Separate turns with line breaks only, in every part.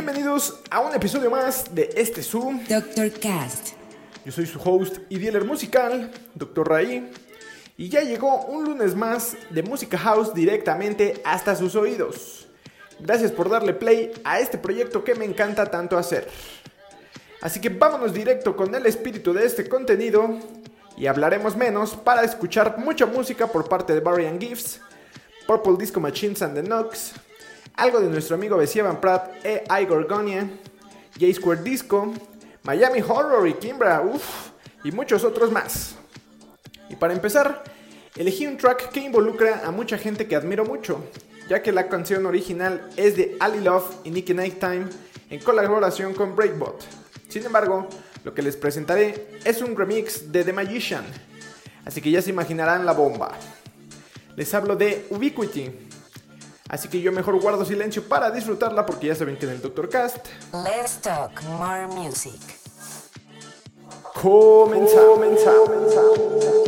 Bienvenidos a un episodio más de este Zoom.
Dr. Cast.
Yo soy su host y dealer musical, Dr. Raí, y ya llegó un lunes más de música house directamente hasta sus oídos. Gracias por darle play a este proyecto que me encanta tanto hacer. Así que vámonos directo con el espíritu de este contenido y hablaremos menos para escuchar mucha música por parte de Barry and Gifts, Purple Disco Machines and the Knocks, algo de nuestro amigo Bessie Van Pratt e Igor Gonia, J Square Disco, Miami Horror y Kimbra, uff, y muchos otros más. Y para empezar, elegí un track que involucra a mucha gente que admiro mucho, ya que la canción original es de Ali Love y Nicky Nighttime en colaboración con Breakbot. Sin embargo, lo que les presentaré es un remix de The Magician, así que ya se imaginarán la bomba. Les hablo de Ubiquity, así que yo mejor guardo silencio para disfrutarla porque ya saben que en el Doctor Cast
Let's talk more music.
comenzamos. comenzamos.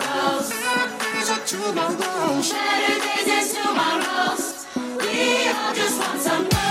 tomorrows. These are tomorrows. Better days and tomorrows. We all just want some
love.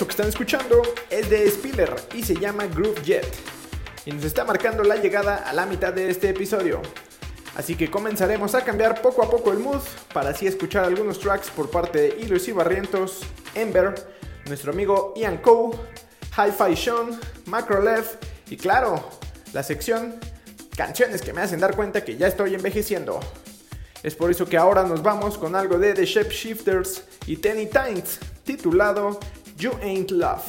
Esto que están escuchando es de Spiller y se llama Groove Jet. Y nos está marcando la llegada a la mitad de este episodio. Así que comenzaremos a cambiar poco a poco el mood para así escuchar algunos tracks por parte de Ilos y Barrientos, Ember, nuestro amigo Ian Coe, Hi-Fi Sean, Macrolev y claro, la sección canciones que me hacen dar cuenta que ya estoy envejeciendo. Es por eso que ahora nos vamos con algo de The Shapeshifters y Tenny Tines, titulado You Ain't Love.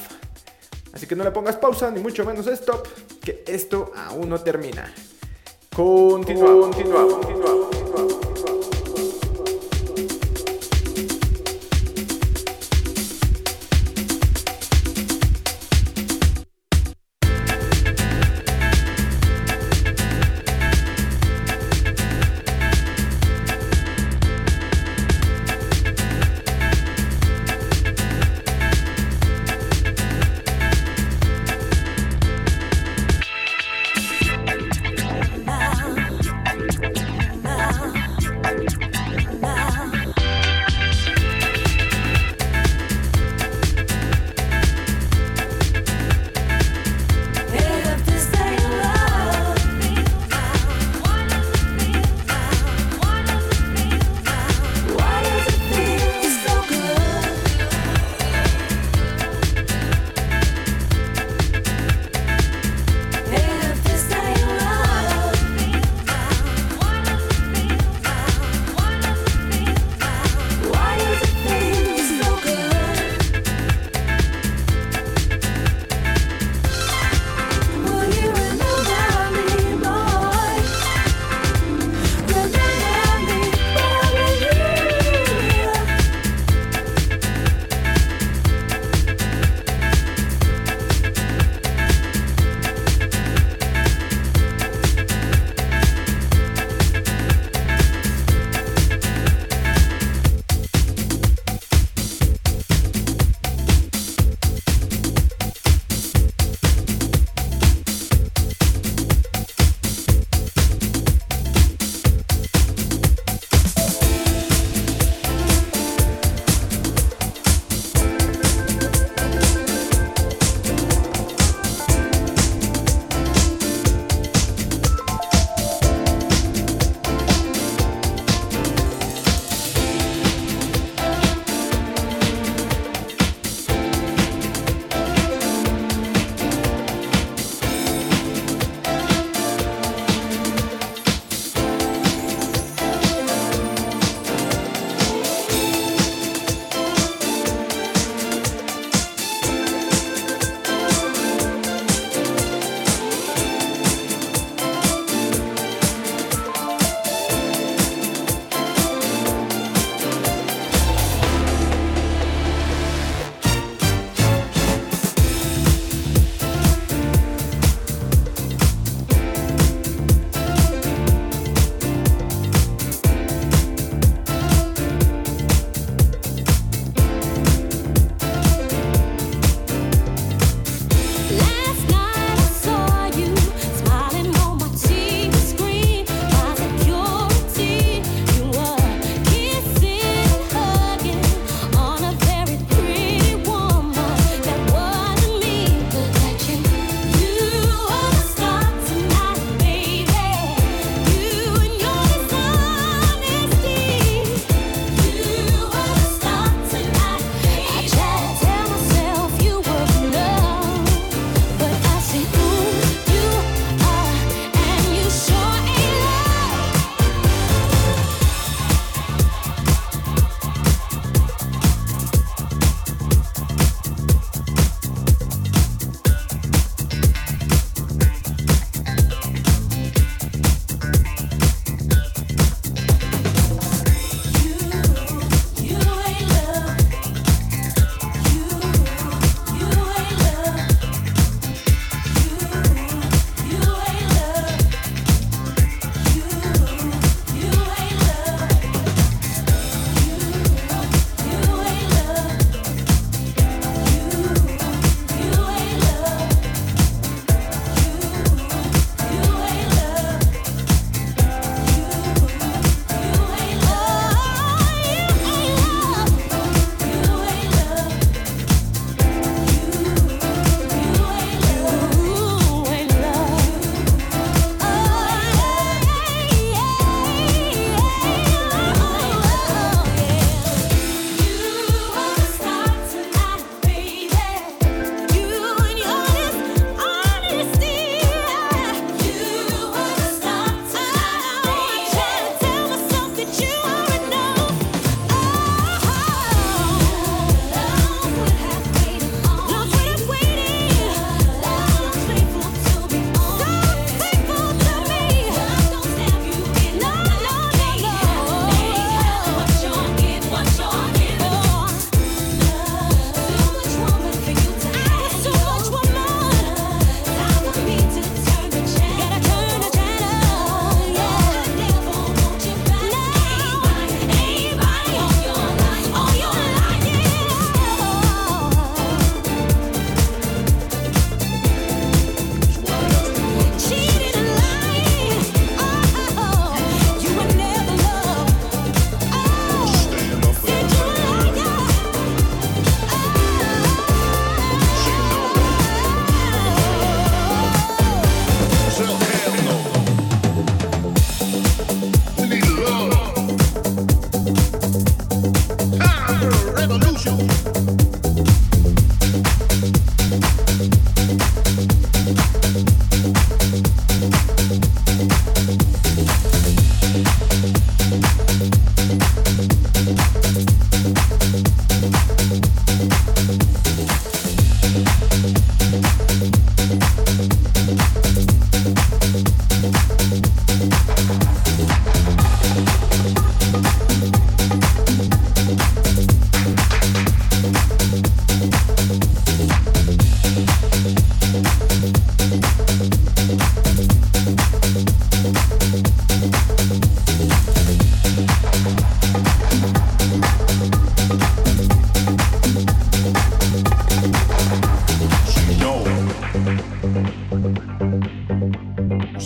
Así que no le pongas pausa, ni mucho menos stop, que esto aún no termina. Continuamos, continuamos, continuamos, continuamos.
Now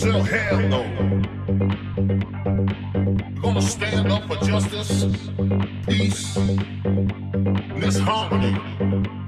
sell hell no. We're gonna stand up for justice, peace, and this harmony.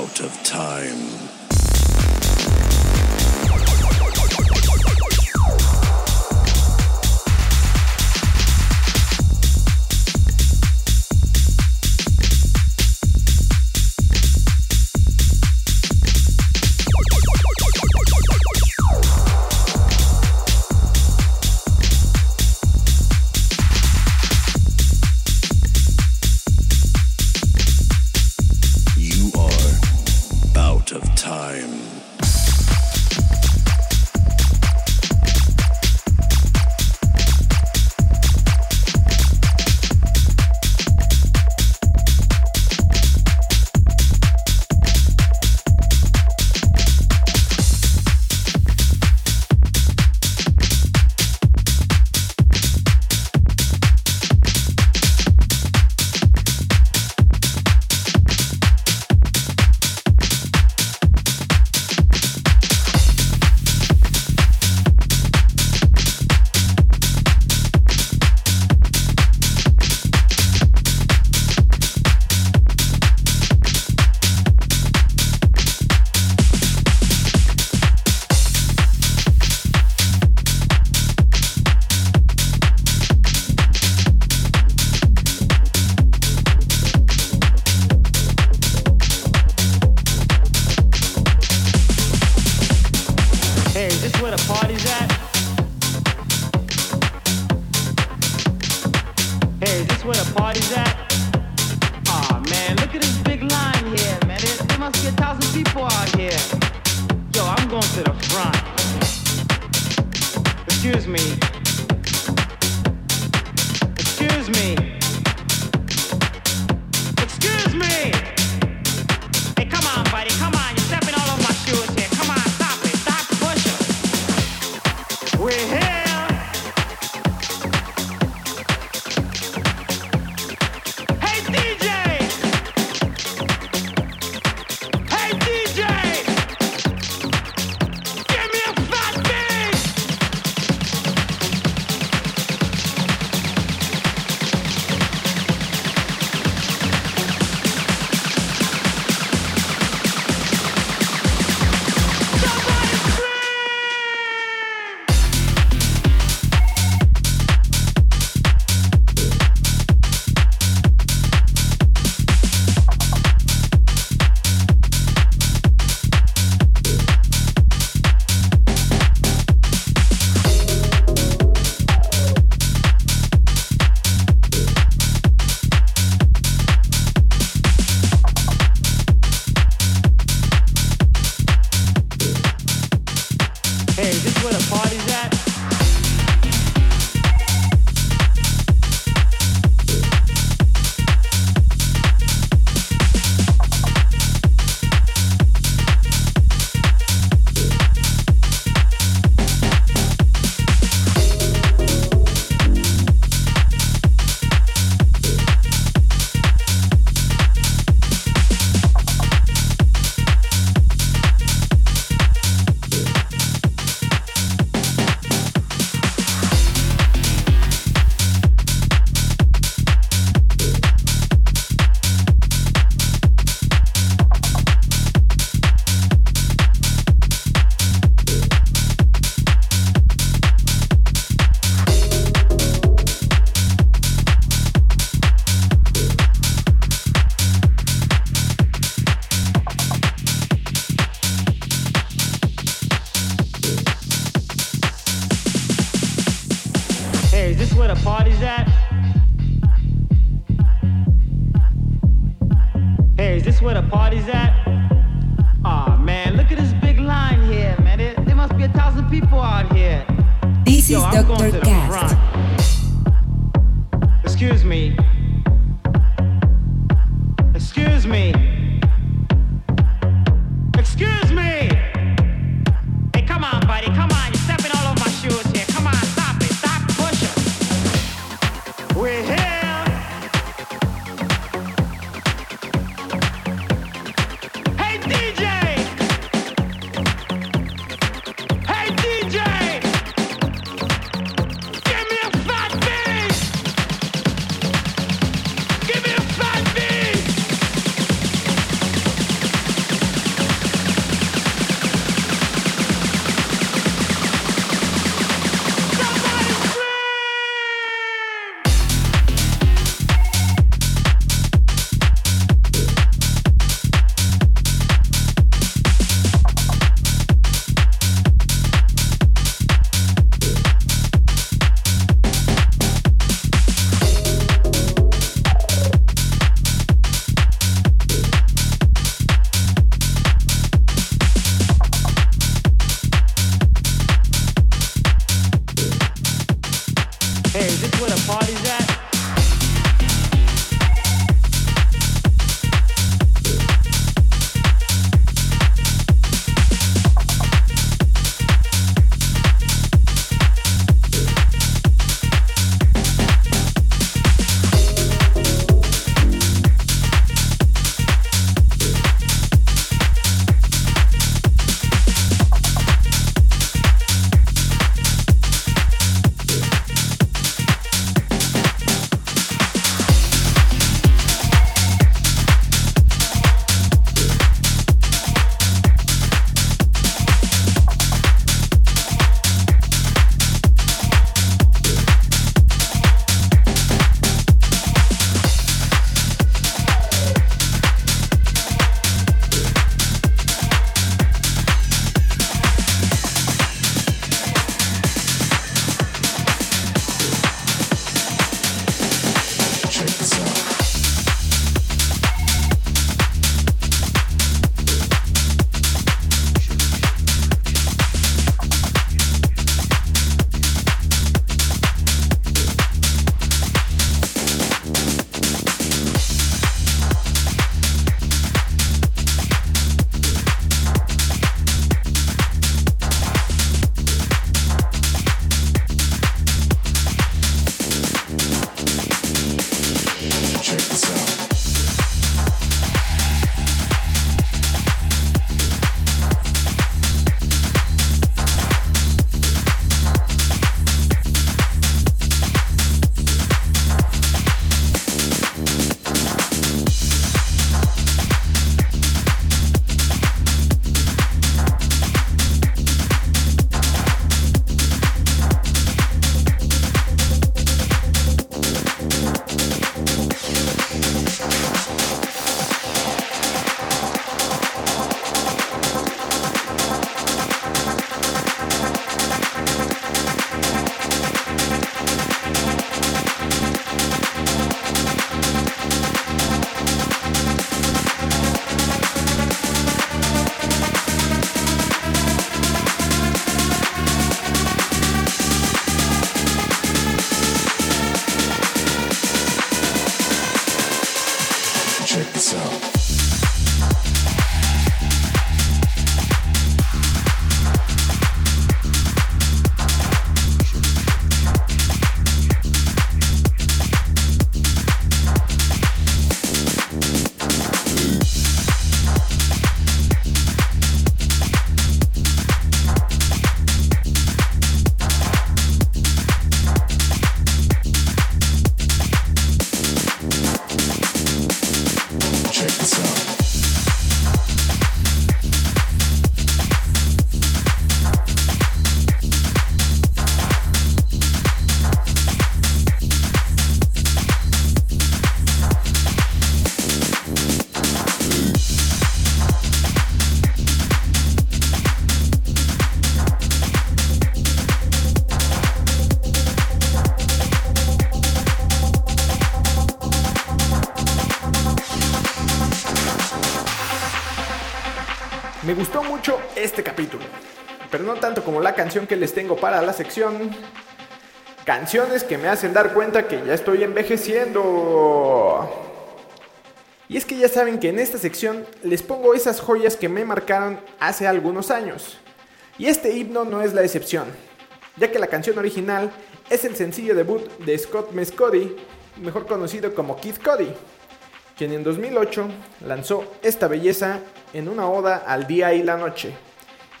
Out of time.
Excuse me. Excuse me. what the party's at.
Canción que les tengo para la sección. Canciones que me hacen dar cuenta que ya estoy envejeciendo. Y es que ya saben que en esta sección les pongo esas joyas que me marcaron hace algunos años. Y este himno no es la excepción, ya que la canción original es el sencillo debut de Scott Mescudi, mejor conocido como Kid Cody, quien en 2008 lanzó esta belleza en una oda al día y la noche.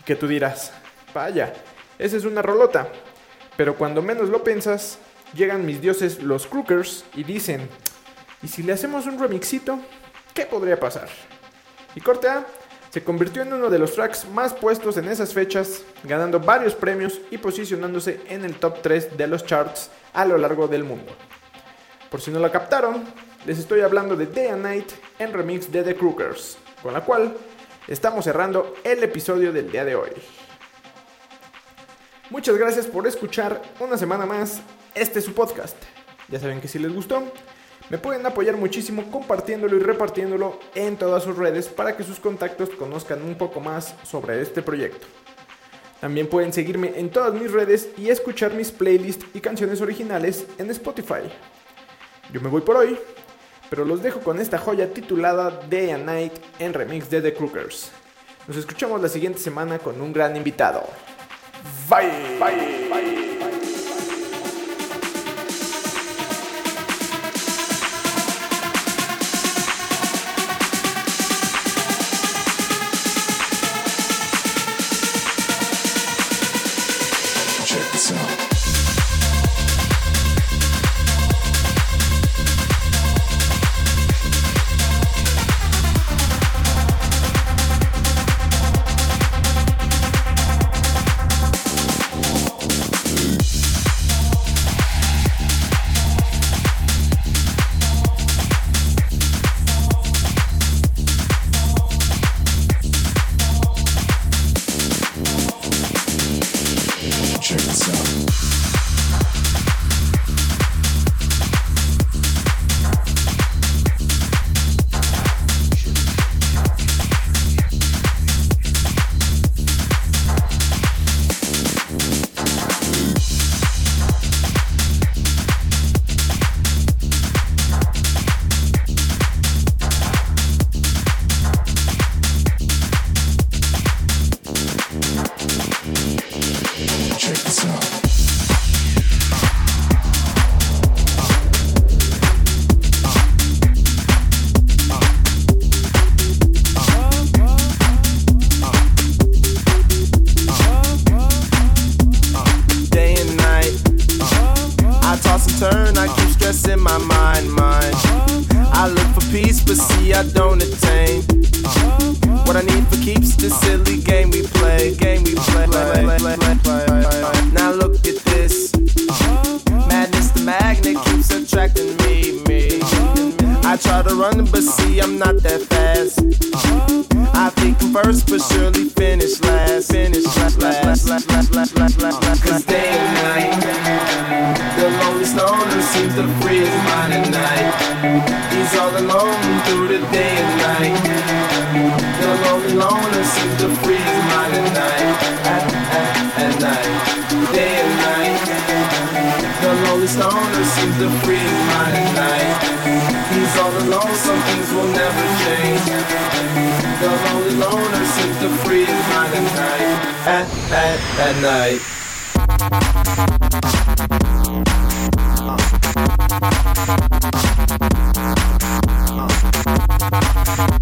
Que tú dirás, vaya, esa es una rolota. Pero cuando menos lo piensas, llegan mis dioses los Crookers y dicen, ¿y si le hacemos un remixito? ¿Qué podría pasar? Y corte A se convirtió en uno de los tracks más puestos en esas fechas, ganando varios premios y posicionándose en el top 3 de los charts a lo largo del mundo. Por si no la captaron, les estoy hablando de Day and Night en remix de The Crookers, con la cual estamos cerrando el episodio del día de hoy. Muchas gracias por escuchar una semana más este es su podcast. Ya saben que si les gustó, me pueden apoyar muchísimo compartiéndolo y repartiéndolo en todas sus redes para que sus contactos conozcan un poco más sobre este proyecto. También pueden seguirme en todas mis redes y escuchar mis playlists y canciones originales en Spotify. Yo me voy por hoy, pero los dejo con esta joya titulada Day and Night en remix de The Crookers. Nos escuchamos la siguiente semana con un gran invitado.
vai, vai. vai. Stoner seems to free his mind at night. He's all alone, some things will never change. The lonely loner seems to free his mind at night. At, at, at night. At,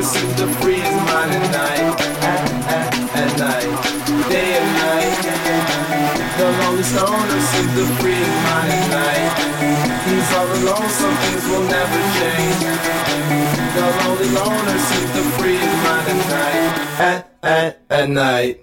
doesn't seem to freeze mine at night, at, at, at night, day and night. The lonely loner seems to freeze mine at night. These all alone, some things will never change. The lonely loner seems to freeze mine at night, at, at, at night.